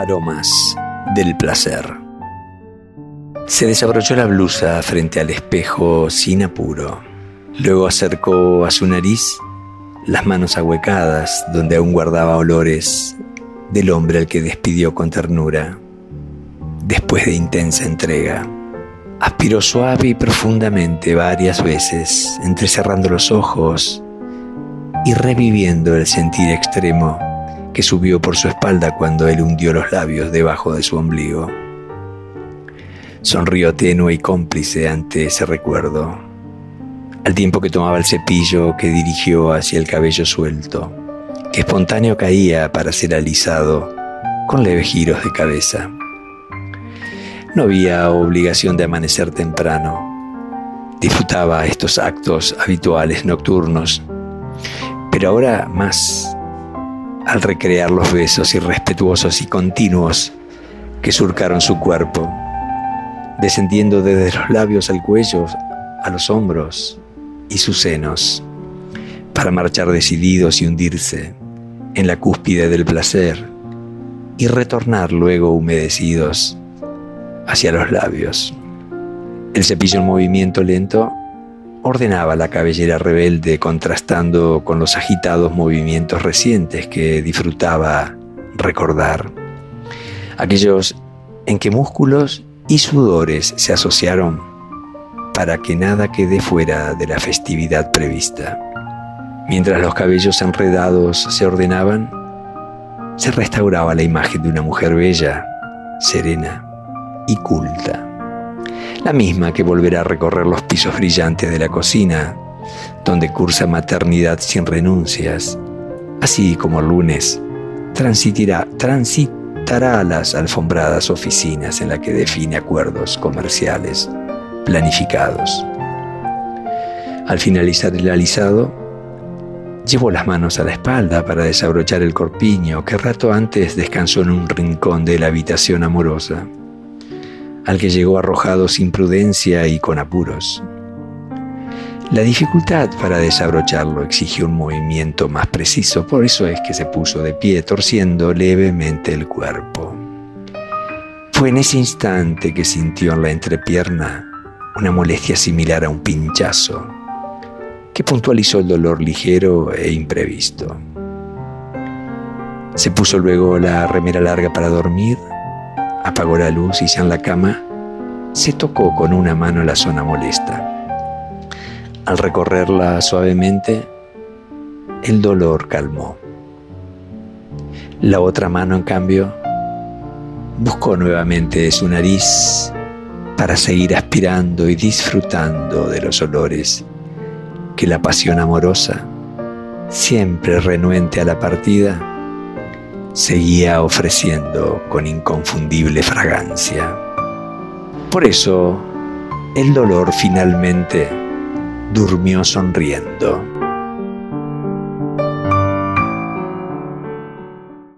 Aromas del placer. Se desabrochó la blusa frente al espejo sin apuro. Luego acercó a su nariz las manos ahuecadas donde aún guardaba olores del hombre al que despidió con ternura. Después de intensa entrega, aspiró suave y profundamente varias veces, entrecerrando los ojos y reviviendo el sentir extremo que subió por su espalda cuando él hundió los labios debajo de su ombligo. Sonrió tenue y cómplice ante ese recuerdo, al tiempo que tomaba el cepillo que dirigió hacia el cabello suelto, que espontáneo caía para ser alisado con leves giros de cabeza. No había obligación de amanecer temprano. Disfrutaba estos actos habituales nocturnos, pero ahora más al recrear los besos irrespetuosos y continuos que surcaron su cuerpo, descendiendo desde los labios al cuello, a los hombros y sus senos, para marchar decididos y hundirse en la cúspide del placer y retornar luego humedecidos hacia los labios. El cepillo en movimiento lento ordenaba la cabellera rebelde contrastando con los agitados movimientos recientes que disfrutaba recordar. Aquellos en que músculos y sudores se asociaron para que nada quede fuera de la festividad prevista. Mientras los cabellos enredados se ordenaban, se restauraba la imagen de una mujer bella, serena y culta la misma que volverá a recorrer los pisos brillantes de la cocina, donde cursa maternidad sin renuncias, así como el lunes transitará, transitará las alfombradas oficinas en las que define acuerdos comerciales planificados. Al finalizar el alisado, llevó las manos a la espalda para desabrochar el corpiño que rato antes descansó en un rincón de la habitación amorosa al que llegó arrojado sin prudencia y con apuros. La dificultad para desabrocharlo exigió un movimiento más preciso, por eso es que se puso de pie, torciendo levemente el cuerpo. Fue en ese instante que sintió en la entrepierna una molestia similar a un pinchazo, que puntualizó el dolor ligero e imprevisto. Se puso luego la remera larga para dormir apagó la luz y ya en la cama se tocó con una mano la zona molesta. Al recorrerla suavemente, el dolor calmó. La otra mano, en cambio, buscó nuevamente su nariz para seguir aspirando y disfrutando de los olores que la pasión amorosa, siempre renuente a la partida, seguía ofreciendo con inconfundible fragancia. Por eso, el dolor finalmente durmió sonriendo.